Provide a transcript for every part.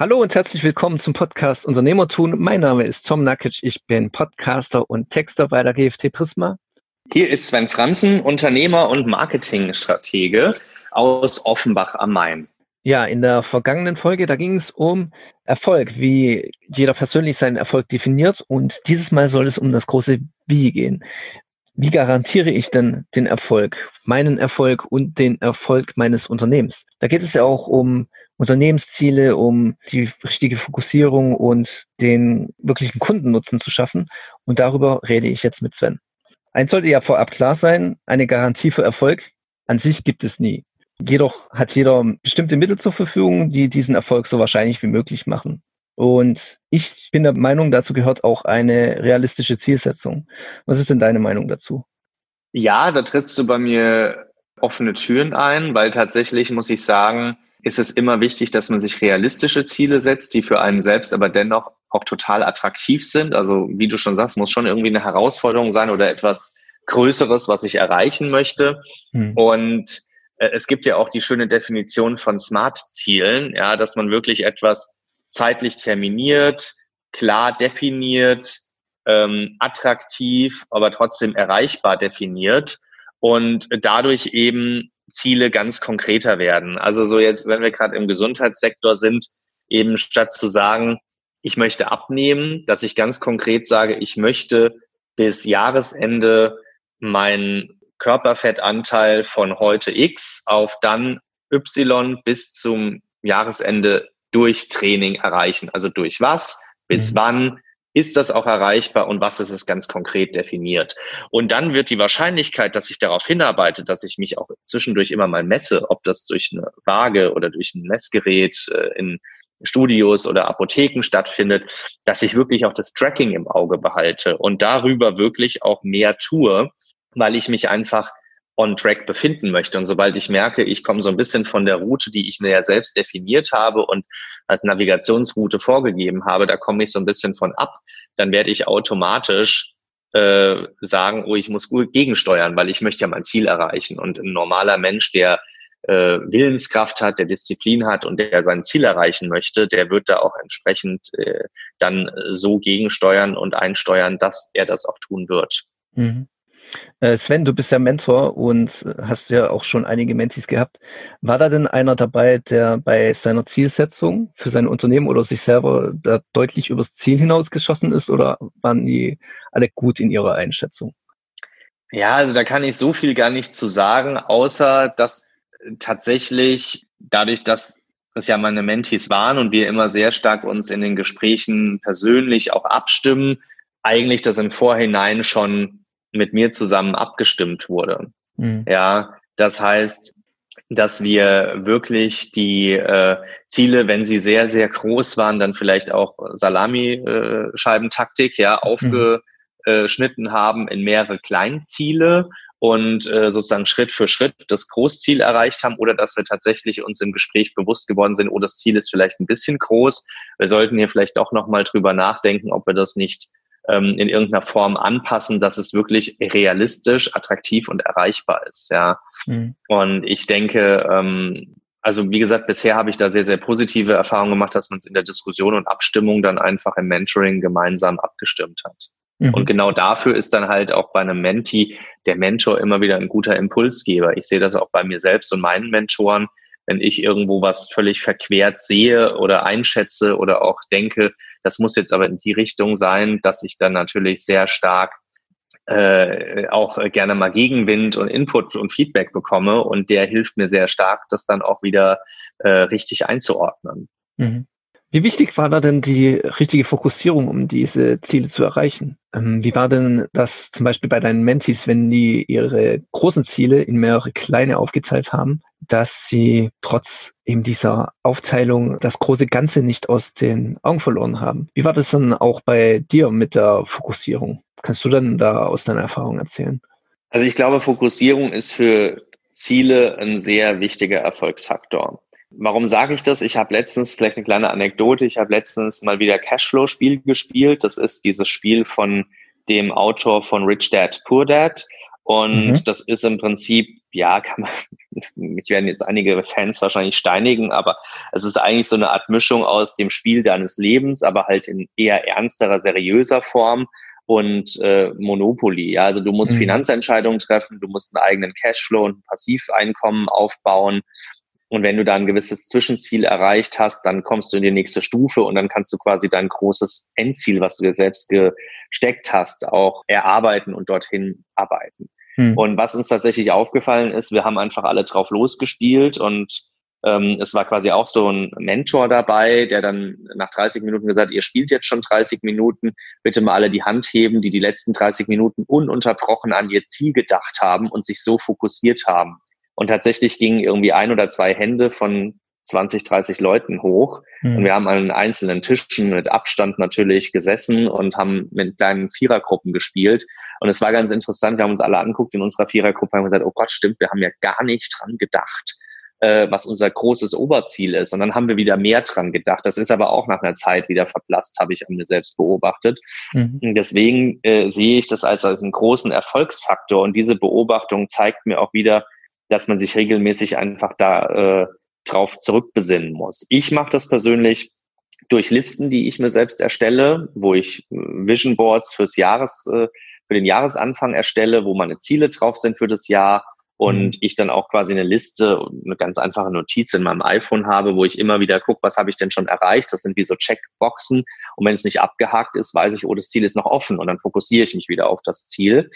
Hallo und herzlich willkommen zum Podcast Unternehmertun. Mein Name ist Tom Nakic. Ich bin Podcaster und Texter bei der GFT Prisma. Hier ist Sven Franzen, Unternehmer und Marketingstratege aus Offenbach am Main. Ja, in der vergangenen Folge, da ging es um Erfolg, wie jeder persönlich seinen Erfolg definiert. Und dieses Mal soll es um das große Wie gehen. Wie garantiere ich denn den Erfolg, meinen Erfolg und den Erfolg meines Unternehmens? Da geht es ja auch um Unternehmensziele, um die richtige Fokussierung und den wirklichen Kundennutzen zu schaffen. Und darüber rede ich jetzt mit Sven. Eins sollte ja vorab klar sein, eine Garantie für Erfolg an sich gibt es nie. Jedoch hat jeder bestimmte Mittel zur Verfügung, die diesen Erfolg so wahrscheinlich wie möglich machen. Und ich bin der Meinung, dazu gehört auch eine realistische Zielsetzung. Was ist denn deine Meinung dazu? Ja, da trittst du bei mir offene Türen ein, weil tatsächlich muss ich sagen, ist es immer wichtig, dass man sich realistische Ziele setzt, die für einen selbst aber dennoch auch total attraktiv sind. Also wie du schon sagst, muss schon irgendwie eine Herausforderung sein oder etwas Größeres, was ich erreichen möchte. Hm. Und äh, es gibt ja auch die schöne Definition von Smart-Zielen, ja, dass man wirklich etwas zeitlich terminiert, klar definiert, ähm, attraktiv, aber trotzdem erreichbar definiert und dadurch eben Ziele ganz konkreter werden. Also so jetzt, wenn wir gerade im Gesundheitssektor sind, eben statt zu sagen, ich möchte abnehmen, dass ich ganz konkret sage, ich möchte bis Jahresende meinen Körperfettanteil von heute X auf dann Y bis zum Jahresende durch Training erreichen. Also durch was, bis mhm. wann, ist das auch erreichbar und was ist es ganz konkret definiert? Und dann wird die Wahrscheinlichkeit, dass ich darauf hinarbeite, dass ich mich auch zwischendurch immer mal messe, ob das durch eine Waage oder durch ein Messgerät äh, in Studios oder Apotheken stattfindet, dass ich wirklich auch das Tracking im Auge behalte und darüber wirklich auch mehr tue, weil ich mich einfach on track befinden möchte. Und sobald ich merke, ich komme so ein bisschen von der Route, die ich mir ja selbst definiert habe und als Navigationsroute vorgegeben habe, da komme ich so ein bisschen von ab, dann werde ich automatisch äh, sagen, oh, ich muss gut gegensteuern, weil ich möchte ja mein Ziel erreichen. Und ein normaler Mensch, der äh, Willenskraft hat, der Disziplin hat und der sein Ziel erreichen möchte, der wird da auch entsprechend äh, dann so gegensteuern und einsteuern, dass er das auch tun wird. Mhm. Äh, Sven, du bist ja Mentor und hast ja auch schon einige Mentis gehabt. War da denn einer dabei, der bei seiner Zielsetzung für sein Unternehmen oder sich selber da deutlich übers Ziel hinausgeschossen ist oder waren die alle gut in ihrer Einschätzung? Ja, also da kann ich so viel gar nicht zu sagen, außer dass tatsächlich dadurch, dass es ja meine Mentis waren und wir immer sehr stark uns in den Gesprächen persönlich auch abstimmen, eigentlich das im Vorhinein schon mit mir zusammen abgestimmt wurde. Mhm. Ja, das heißt, dass wir wirklich die äh, Ziele, wenn sie sehr, sehr groß waren, dann vielleicht auch Salami-Scheibentaktik ja, aufgeschnitten mhm. haben in mehrere Kleinziele und äh, sozusagen Schritt für Schritt das Großziel erreicht haben oder dass wir tatsächlich uns im Gespräch bewusst geworden sind, oh, das Ziel ist vielleicht ein bisschen groß. Wir sollten hier vielleicht auch nochmal drüber nachdenken, ob wir das nicht ähm, in irgendeiner Form anpassen, dass es wirklich realistisch, attraktiv und erreichbar ist. Ja. Mhm. Und ich denke, ähm, also wie gesagt, bisher habe ich da sehr, sehr positive Erfahrungen gemacht, dass man es in der Diskussion und Abstimmung dann einfach im Mentoring gemeinsam abgestimmt hat. Mhm. Und genau dafür ist dann halt auch bei einem Menti der Mentor immer wieder ein guter Impulsgeber. Ich sehe das auch bei mir selbst und meinen Mentoren, wenn ich irgendwo was völlig verquert sehe oder einschätze oder auch denke, das muss jetzt aber in die Richtung sein, dass ich dann natürlich sehr stark äh, auch gerne mal Gegenwind und Input und Feedback bekomme und der hilft mir sehr stark, das dann auch wieder äh, richtig einzuordnen. Mhm. Wie wichtig war da denn die richtige Fokussierung, um diese Ziele zu erreichen? Ähm, wie war denn das zum Beispiel bei deinen Mentees, wenn die ihre großen Ziele in mehrere kleine aufgeteilt haben, dass sie trotz eben dieser Aufteilung das große Ganze nicht aus den Augen verloren haben? Wie war das dann auch bei dir mit der Fokussierung? Kannst du dann da aus deiner Erfahrung erzählen? Also ich glaube, Fokussierung ist für Ziele ein sehr wichtiger Erfolgsfaktor. Warum sage ich das? Ich habe letztens, vielleicht eine kleine Anekdote, ich habe letztens mal wieder Cashflow-Spiel gespielt. Das ist dieses Spiel von dem Autor von Rich Dad, Poor Dad. Und mhm. das ist im Prinzip ja, kann man, mich werden jetzt einige Fans wahrscheinlich steinigen, aber es ist eigentlich so eine Art Mischung aus dem Spiel deines Lebens, aber halt in eher ernsterer, seriöser Form und äh, Monopoly. Ja, also du musst mhm. Finanzentscheidungen treffen, du musst einen eigenen Cashflow und ein Passiveinkommen aufbauen. Und wenn du da ein gewisses Zwischenziel erreicht hast, dann kommst du in die nächste Stufe und dann kannst du quasi dein großes Endziel, was du dir selbst gesteckt hast, auch erarbeiten und dorthin arbeiten. Hm. Und was uns tatsächlich aufgefallen ist, wir haben einfach alle drauf losgespielt und ähm, es war quasi auch so ein Mentor dabei, der dann nach 30 Minuten gesagt, ihr spielt jetzt schon 30 Minuten, bitte mal alle die Hand heben, die die letzten 30 Minuten ununterbrochen an ihr Ziel gedacht haben und sich so fokussiert haben. Und tatsächlich gingen irgendwie ein oder zwei Hände von 20, 30 Leuten hoch. Mhm. Und wir haben an einzelnen Tischen mit Abstand natürlich gesessen und haben mit kleinen Vierergruppen gespielt. Und es war ganz interessant. Wir haben uns alle anguckt in unserer Vierergruppe und gesagt, oh Gott, stimmt, wir haben ja gar nicht dran gedacht, äh, was unser großes Oberziel ist. Und dann haben wir wieder mehr dran gedacht. Das ist aber auch nach einer Zeit wieder verblasst, habe ich an mir selbst beobachtet. Mhm. Und deswegen äh, sehe ich das als, als einen großen Erfolgsfaktor. Und diese Beobachtung zeigt mir auch wieder, dass man sich regelmäßig einfach da äh, drauf zurückbesinnen muss. Ich mache das persönlich durch Listen, die ich mir selbst erstelle, wo ich äh, Vision Boards fürs Jahres, äh, für den Jahresanfang erstelle, wo meine Ziele drauf sind für das Jahr und mhm. ich dann auch quasi eine Liste, eine ganz einfache Notiz in meinem iPhone habe, wo ich immer wieder gucke, was habe ich denn schon erreicht? Das sind wie so Checkboxen. Und wenn es nicht abgehakt ist, weiß ich, oh, das Ziel ist noch offen und dann fokussiere ich mich wieder auf das Ziel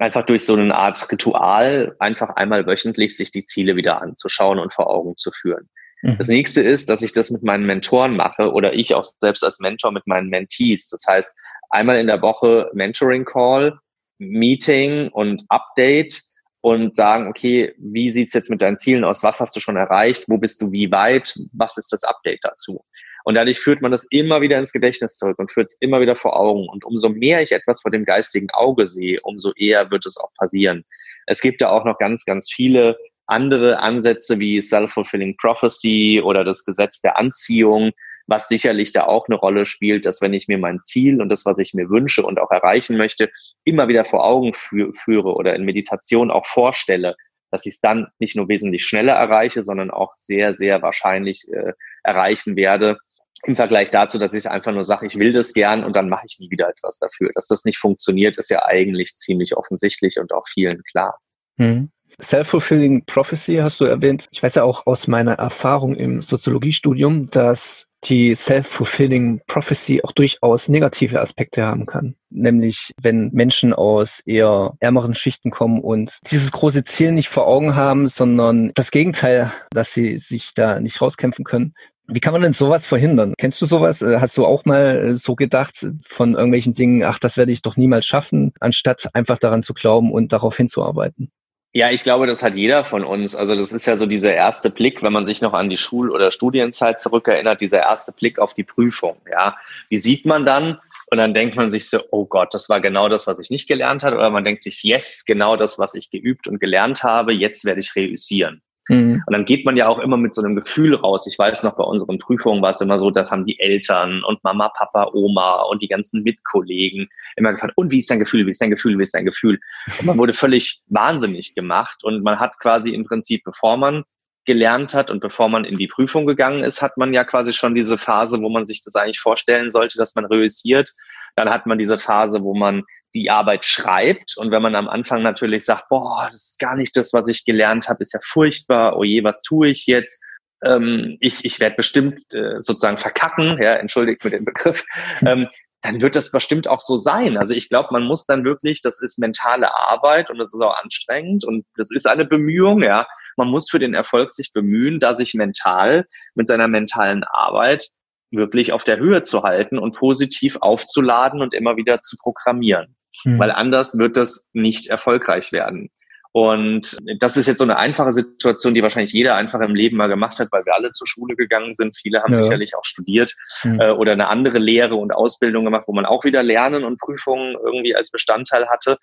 einfach durch so eine Art Ritual einfach einmal wöchentlich sich die Ziele wieder anzuschauen und vor Augen zu führen. Mhm. Das nächste ist, dass ich das mit meinen Mentoren mache oder ich auch selbst als Mentor mit meinen Mentees. Das heißt, einmal in der Woche Mentoring Call, Meeting und Update und sagen, okay, wie sieht's jetzt mit deinen Zielen aus? Was hast du schon erreicht? Wo bist du wie weit? Was ist das Update dazu? Und dadurch führt man das immer wieder ins Gedächtnis zurück und führt es immer wieder vor Augen. Und umso mehr ich etwas vor dem geistigen Auge sehe, umso eher wird es auch passieren. Es gibt da auch noch ganz, ganz viele andere Ansätze wie Self-Fulfilling Prophecy oder das Gesetz der Anziehung, was sicherlich da auch eine Rolle spielt, dass wenn ich mir mein Ziel und das, was ich mir wünsche und auch erreichen möchte, immer wieder vor Augen fü führe oder in Meditation auch vorstelle, dass ich es dann nicht nur wesentlich schneller erreiche, sondern auch sehr, sehr wahrscheinlich äh, erreichen werde, im Vergleich dazu, dass ich einfach nur sage, ich will das gern und dann mache ich nie wieder etwas dafür. Dass das nicht funktioniert, ist ja eigentlich ziemlich offensichtlich und auch vielen klar. Mhm. Self-fulfilling Prophecy hast du erwähnt. Ich weiß ja auch aus meiner Erfahrung im Soziologiestudium, dass die Self-fulfilling Prophecy auch durchaus negative Aspekte haben kann. Nämlich, wenn Menschen aus eher ärmeren Schichten kommen und dieses große Ziel nicht vor Augen haben, sondern das Gegenteil, dass sie sich da nicht rauskämpfen können, wie kann man denn sowas verhindern? Kennst du sowas? Äh, hast du auch mal äh, so gedacht von irgendwelchen Dingen, ach, das werde ich doch niemals schaffen, anstatt einfach daran zu glauben und darauf hinzuarbeiten? Ja, ich glaube, das hat jeder von uns. Also das ist ja so dieser erste Blick, wenn man sich noch an die Schul- oder Studienzeit zurückerinnert, dieser erste Blick auf die Prüfung. Ja, wie sieht man dann? Und dann denkt man sich so, oh Gott, das war genau das, was ich nicht gelernt habe. Oder man denkt sich, yes, genau das, was ich geübt und gelernt habe, jetzt werde ich reüssieren. Mhm. Und dann geht man ja auch immer mit so einem Gefühl raus. Ich weiß noch, bei unseren Prüfungen war es immer so, das haben die Eltern und Mama, Papa, Oma und die ganzen Mitkollegen immer gefragt, und wie ist dein Gefühl, wie ist dein Gefühl, wie ist dein Gefühl? Und man wurde völlig wahnsinnig gemacht und man hat quasi im Prinzip, bevor man gelernt hat und bevor man in die Prüfung gegangen ist, hat man ja quasi schon diese Phase, wo man sich das eigentlich vorstellen sollte, dass man reüssiert. Dann hat man diese Phase, wo man die Arbeit schreibt und wenn man am Anfang natürlich sagt, boah, das ist gar nicht das, was ich gelernt habe, ist ja furchtbar, oh je, was tue ich jetzt? Ähm, ich ich werde bestimmt äh, sozusagen verkacken, ja, entschuldigt mir den Begriff, ähm, dann wird das bestimmt auch so sein. Also ich glaube, man muss dann wirklich, das ist mentale Arbeit und das ist auch anstrengend und das ist eine Bemühung, ja. Man muss für den Erfolg sich bemühen, da sich mental mit seiner mentalen Arbeit wirklich auf der Höhe zu halten und positiv aufzuladen und immer wieder zu programmieren mhm. weil anders wird das nicht erfolgreich werden. Und das ist jetzt so eine einfache Situation, die wahrscheinlich jeder einfach im Leben mal gemacht hat, weil wir alle zur Schule gegangen sind. Viele haben ja. sicherlich auch studiert mhm. äh, oder eine andere Lehre und Ausbildung gemacht, wo man auch wieder Lernen und Prüfungen irgendwie als Bestandteil hatte.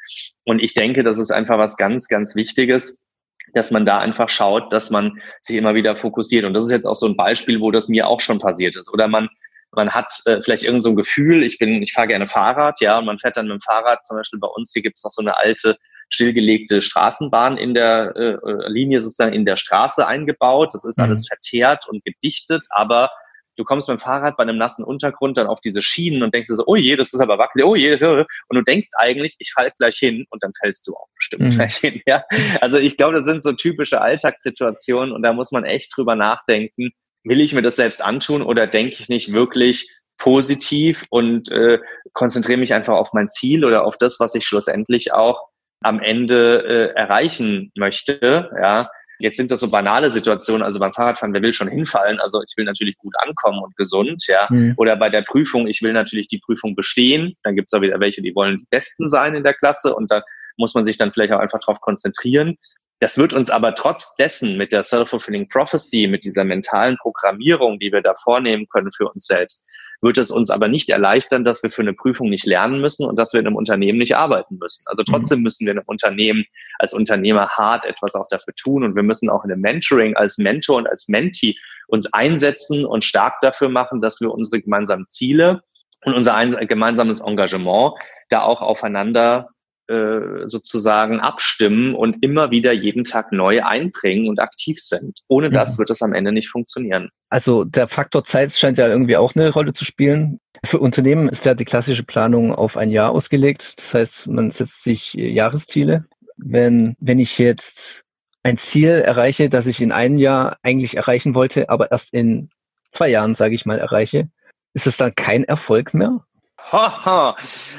Und ich denke, das ist einfach was ganz, ganz Wichtiges, dass man da einfach schaut, dass man sich immer wieder fokussiert. Und das ist jetzt auch so ein Beispiel, wo das mir auch schon passiert ist. Oder man man hat äh, vielleicht irgend so ein Gefühl, ich bin, ich fahre gerne Fahrrad, ja, und man fährt dann mit dem Fahrrad, zum Beispiel bei uns, hier gibt es noch so eine alte stillgelegte Straßenbahn in der äh, äh Linie sozusagen in der Straße eingebaut. Das ist alles mhm. verteert und gedichtet, aber du kommst mit dem Fahrrad bei einem nassen Untergrund dann auf diese Schienen und denkst so, oh je, das ist aber wackelig, oh je, und du denkst eigentlich, ich fall gleich hin und dann fällst du auch bestimmt mhm. gleich hin. Ja? Also ich glaube, das sind so typische Alltagssituationen und da muss man echt drüber nachdenken, will ich mir das selbst antun oder denke ich nicht wirklich positiv und äh, konzentriere mich einfach auf mein Ziel oder auf das, was ich schlussendlich auch am Ende äh, erreichen möchte. Ja, Jetzt sind das so banale Situationen, also beim Fahrradfahren, wer will schon hinfallen? Also ich will natürlich gut ankommen und gesund, ja. Mhm. Oder bei der Prüfung, ich will natürlich die Prüfung bestehen. Dann gibt es auch wieder welche, die wollen die Besten sein in der Klasse und da muss man sich dann vielleicht auch einfach darauf konzentrieren. Das wird uns aber trotz dessen mit der Self-Fulfilling Prophecy, mit dieser mentalen Programmierung, die wir da vornehmen können für uns selbst, wird es uns aber nicht erleichtern, dass wir für eine Prüfung nicht lernen müssen und dass wir in einem Unternehmen nicht arbeiten müssen. Also mhm. trotzdem müssen wir in einem Unternehmen als Unternehmer hart etwas auch dafür tun und wir müssen auch in einem Mentoring als Mentor und als Mentee uns einsetzen und stark dafür machen, dass wir unsere gemeinsamen Ziele und unser gemeinsames Engagement da auch aufeinander äh, sozusagen abstimmen und immer wieder jeden Tag neu einbringen und aktiv sind. Ohne das mhm. wird es am Ende nicht funktionieren. Also der Faktor Zeit scheint ja irgendwie auch eine Rolle zu spielen. Für Unternehmen ist ja die klassische Planung auf ein Jahr ausgelegt. Das heißt, man setzt sich Jahresziele. Wenn, wenn ich jetzt ein Ziel erreiche, das ich in einem Jahr eigentlich erreichen wollte, aber erst in zwei Jahren, sage ich mal, erreiche, ist es dann kein Erfolg mehr?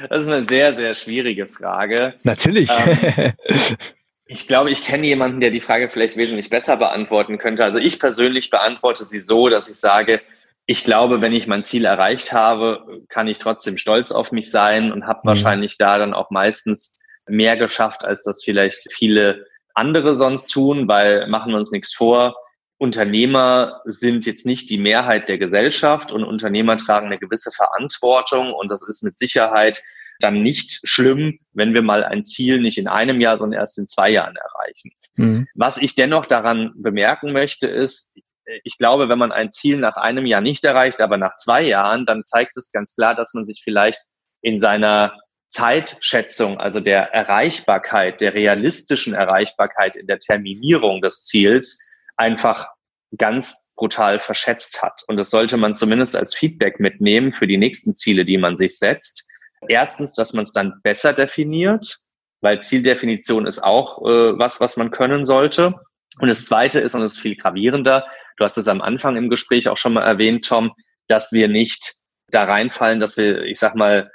Das ist eine sehr, sehr schwierige Frage. Natürlich. Ähm, ich glaube, ich kenne jemanden, der die Frage vielleicht wesentlich besser beantworten könnte. Also ich persönlich beantworte sie so, dass ich sage, ich glaube, wenn ich mein Ziel erreicht habe, kann ich trotzdem stolz auf mich sein und habe mhm. wahrscheinlich da dann auch meistens mehr geschafft, als das vielleicht viele andere sonst tun, weil machen wir uns nichts vor. Unternehmer sind jetzt nicht die Mehrheit der Gesellschaft und Unternehmer tragen eine gewisse Verantwortung und das ist mit Sicherheit dann nicht schlimm, wenn wir mal ein Ziel nicht in einem Jahr, sondern erst in zwei Jahren erreichen. Mhm. Was ich dennoch daran bemerken möchte, ist, ich glaube, wenn man ein Ziel nach einem Jahr nicht erreicht, aber nach zwei Jahren, dann zeigt es ganz klar, dass man sich vielleicht in seiner Zeitschätzung, also der Erreichbarkeit, der realistischen Erreichbarkeit in der Terminierung des Ziels einfach ganz brutal verschätzt hat. Und das sollte man zumindest als Feedback mitnehmen für die nächsten Ziele, die man sich setzt. Erstens, dass man es dann besser definiert, weil Zieldefinition ist auch äh, was, was man können sollte. Und das Zweite ist, und das ist viel gravierender, du hast es am Anfang im Gespräch auch schon mal erwähnt, Tom, dass wir nicht da reinfallen, dass wir, ich sag mal,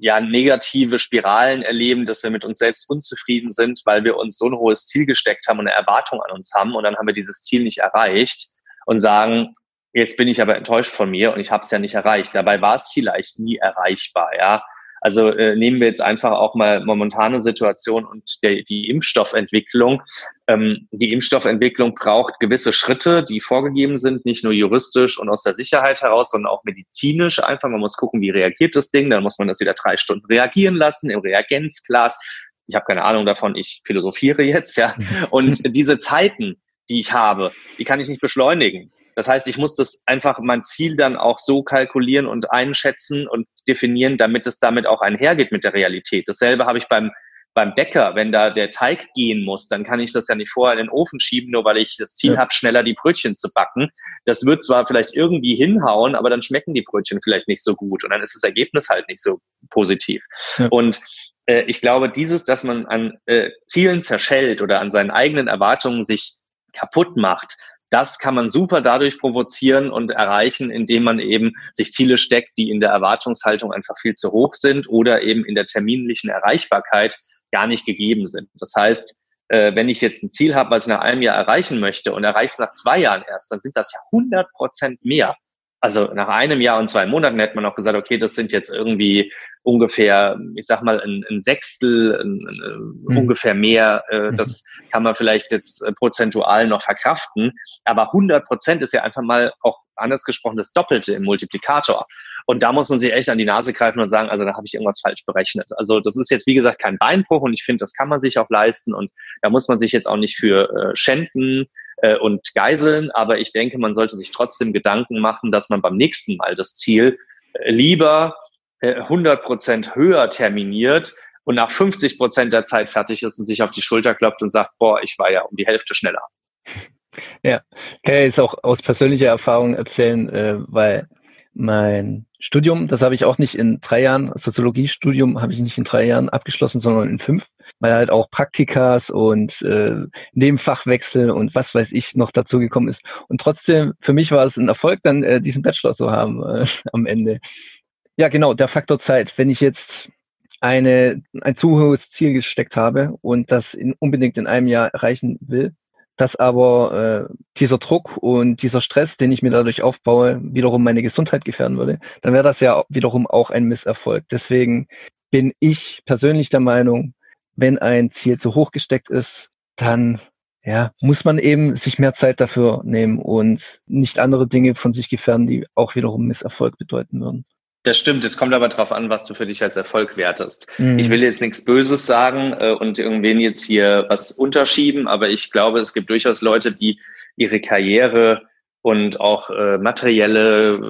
ja, negative Spiralen erleben, dass wir mit uns selbst unzufrieden sind, weil wir uns so ein hohes Ziel gesteckt haben und eine Erwartung an uns haben und dann haben wir dieses Ziel nicht erreicht und sagen, jetzt bin ich aber enttäuscht von mir und ich habe es ja nicht erreicht. Dabei war es vielleicht nie erreichbar, ja. Also äh, nehmen wir jetzt einfach auch mal momentane Situation und der, die Impfstoffentwicklung. Ähm, die Impfstoffentwicklung braucht gewisse Schritte, die vorgegeben sind, nicht nur juristisch und aus der Sicherheit heraus, sondern auch medizinisch einfach. Man muss gucken, wie reagiert das Ding. Dann muss man das wieder drei Stunden reagieren lassen im Reagenzglas. Ich habe keine Ahnung davon, ich philosophiere jetzt, ja. Und diese Zeiten, die ich habe, die kann ich nicht beschleunigen. Das heißt, ich muss das einfach mein Ziel dann auch so kalkulieren und einschätzen und definieren, damit es damit auch einhergeht mit der Realität. Dasselbe habe ich beim beim Bäcker, wenn da der Teig gehen muss, dann kann ich das ja nicht vorher in den Ofen schieben, nur weil ich das Ziel ja. habe, schneller die Brötchen zu backen. Das wird zwar vielleicht irgendwie hinhauen, aber dann schmecken die Brötchen vielleicht nicht so gut und dann ist das Ergebnis halt nicht so positiv. Ja. Und äh, ich glaube, dieses, dass man an äh, Zielen zerschellt oder an seinen eigenen Erwartungen sich kaputt macht, das kann man super dadurch provozieren und erreichen, indem man eben sich Ziele steckt, die in der Erwartungshaltung einfach viel zu hoch sind oder eben in der terminlichen Erreichbarkeit gar nicht gegeben sind. Das heißt, äh, wenn ich jetzt ein Ziel habe, was ich nach einem Jahr erreichen möchte und erreiche es nach zwei Jahren erst, dann sind das ja 100 Prozent mehr. Also nach einem Jahr und zwei Monaten hätte man auch gesagt, okay, das sind jetzt irgendwie ungefähr, ich sag mal, ein, ein Sechstel, ein, ein, mhm. ungefähr mehr. Äh, mhm. das kann man vielleicht jetzt äh, prozentual noch verkraften. Aber 100 Prozent ist ja einfach mal auch anders gesprochen das Doppelte im Multiplikator. Und da muss man sich echt an die Nase greifen und sagen, also da habe ich irgendwas falsch berechnet. Also das ist jetzt, wie gesagt, kein Beinbruch und ich finde, das kann man sich auch leisten und da muss man sich jetzt auch nicht für äh, schänden äh, und geiseln. Aber ich denke, man sollte sich trotzdem Gedanken machen, dass man beim nächsten Mal das Ziel äh, lieber 100 äh, Prozent höher terminiert und nach 50 Prozent der Zeit fertig ist und sich auf die Schulter klopft und sagt, boah, ich war ja um die Hälfte schneller. Ja, kann ja jetzt auch aus persönlicher Erfahrung erzählen, äh, weil mein Studium, das habe ich auch nicht in drei Jahren, Soziologiestudium habe ich nicht in drei Jahren abgeschlossen, sondern in fünf, weil halt auch Praktikas und äh, Nebenfachwechsel und was weiß ich noch dazu gekommen ist. Und trotzdem, für mich war es ein Erfolg, dann äh, diesen Bachelor zu haben äh, am Ende. Ja, genau, der Faktor Zeit. Wenn ich jetzt eine, ein zu hohes Ziel gesteckt habe und das in, unbedingt in einem Jahr erreichen will, dass aber äh, dieser Druck und dieser Stress, den ich mir dadurch aufbaue, wiederum meine Gesundheit gefährden würde, dann wäre das ja wiederum auch ein Misserfolg. Deswegen bin ich persönlich der Meinung, wenn ein Ziel zu hoch gesteckt ist, dann ja, muss man eben sich mehr Zeit dafür nehmen und nicht andere Dinge von sich gefährden, die auch wiederum Misserfolg bedeuten würden. Das stimmt, es kommt aber darauf an, was du für dich als Erfolg wertest. Mhm. Ich will jetzt nichts Böses sagen äh, und irgendwen jetzt hier was unterschieben, aber ich glaube, es gibt durchaus Leute, die ihre Karriere und auch äh, materielle, äh,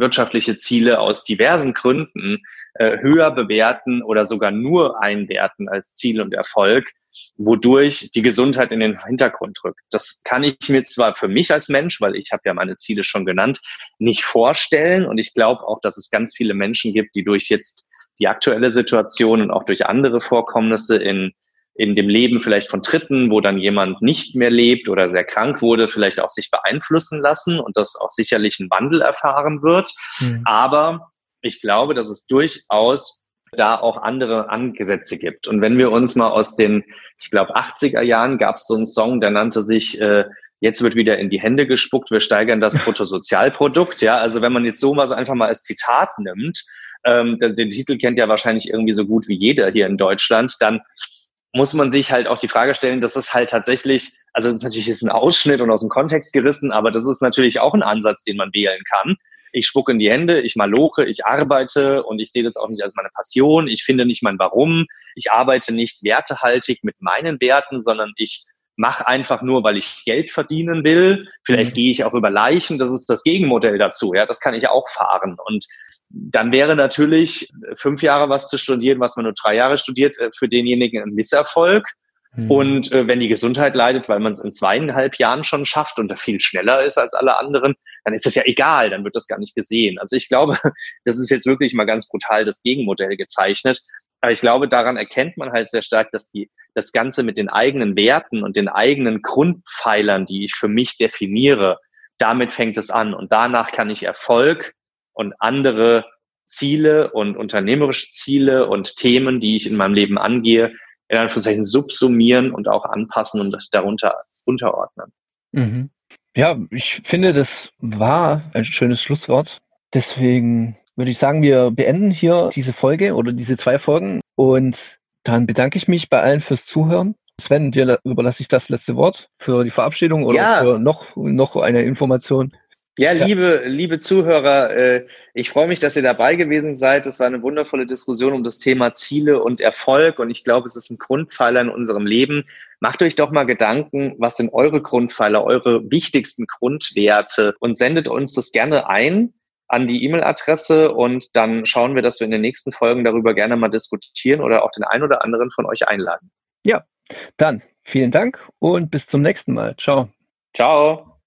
wirtschaftliche Ziele aus diversen Gründen äh, höher bewerten oder sogar nur einwerten als Ziel und Erfolg wodurch die Gesundheit in den Hintergrund rückt. Das kann ich mir zwar für mich als Mensch, weil ich habe ja meine Ziele schon genannt, nicht vorstellen. Und ich glaube auch, dass es ganz viele Menschen gibt, die durch jetzt die aktuelle Situation und auch durch andere Vorkommnisse in, in dem Leben vielleicht von Dritten, wo dann jemand nicht mehr lebt oder sehr krank wurde, vielleicht auch sich beeinflussen lassen und das auch sicherlich einen Wandel erfahren wird. Mhm. Aber ich glaube, dass es durchaus da auch andere Angesetze gibt. Und wenn wir uns mal aus den, ich glaube, 80er Jahren gab es so einen Song, der nannte sich äh, Jetzt wird wieder in die Hände gespuckt, wir steigern das Bruttosozialprodukt. Ja, also wenn man jetzt sowas einfach mal als Zitat nimmt, ähm, den, den Titel kennt ja wahrscheinlich irgendwie so gut wie jeder hier in Deutschland, dann muss man sich halt auch die Frage stellen, dass es halt tatsächlich, also das ist natürlich jetzt ein Ausschnitt und aus dem Kontext gerissen, aber das ist natürlich auch ein Ansatz, den man wählen kann ich spucke in die Hände, ich maloche, ich arbeite und ich sehe das auch nicht als meine Passion, ich finde nicht mein Warum, ich arbeite nicht wertehaltig mit meinen Werten, sondern ich mache einfach nur, weil ich Geld verdienen will. Vielleicht mhm. gehe ich auch über Leichen, das ist das Gegenmodell dazu, ja, das kann ich auch fahren. Und dann wäre natürlich fünf Jahre was zu studieren, was man nur drei Jahre studiert, äh, für denjenigen ein Misserfolg. Mhm. Und äh, wenn die Gesundheit leidet, weil man es in zweieinhalb Jahren schon schafft und da viel schneller ist als alle anderen, dann ist das ja egal, dann wird das gar nicht gesehen. Also ich glaube, das ist jetzt wirklich mal ganz brutal das Gegenmodell gezeichnet. Aber ich glaube, daran erkennt man halt sehr stark, dass die, das Ganze mit den eigenen Werten und den eigenen Grundpfeilern, die ich für mich definiere, damit fängt es an. Und danach kann ich Erfolg und andere Ziele und unternehmerische Ziele und Themen, die ich in meinem Leben angehe, in Anführungszeichen subsumieren und auch anpassen und darunter unterordnen. Mhm. Ja, ich finde, das war ein schönes Schlusswort. Deswegen würde ich sagen, wir beenden hier diese Folge oder diese zwei Folgen und dann bedanke ich mich bei allen fürs Zuhören. Sven, dir überlasse ich das letzte Wort für die Verabschiedung oder ja. für noch, noch eine Information. Ja, liebe, liebe Zuhörer, äh, ich freue mich, dass ihr dabei gewesen seid. Es war eine wundervolle Diskussion um das Thema Ziele und Erfolg und ich glaube, es ist ein Grundpfeiler in unserem Leben. Macht euch doch mal Gedanken, was sind eure Grundpfeiler, eure wichtigsten Grundwerte und sendet uns das gerne ein an die E-Mail-Adresse und dann schauen wir, dass wir in den nächsten Folgen darüber gerne mal diskutieren oder auch den einen oder anderen von euch einladen. Ja, dann vielen Dank und bis zum nächsten Mal. Ciao. Ciao.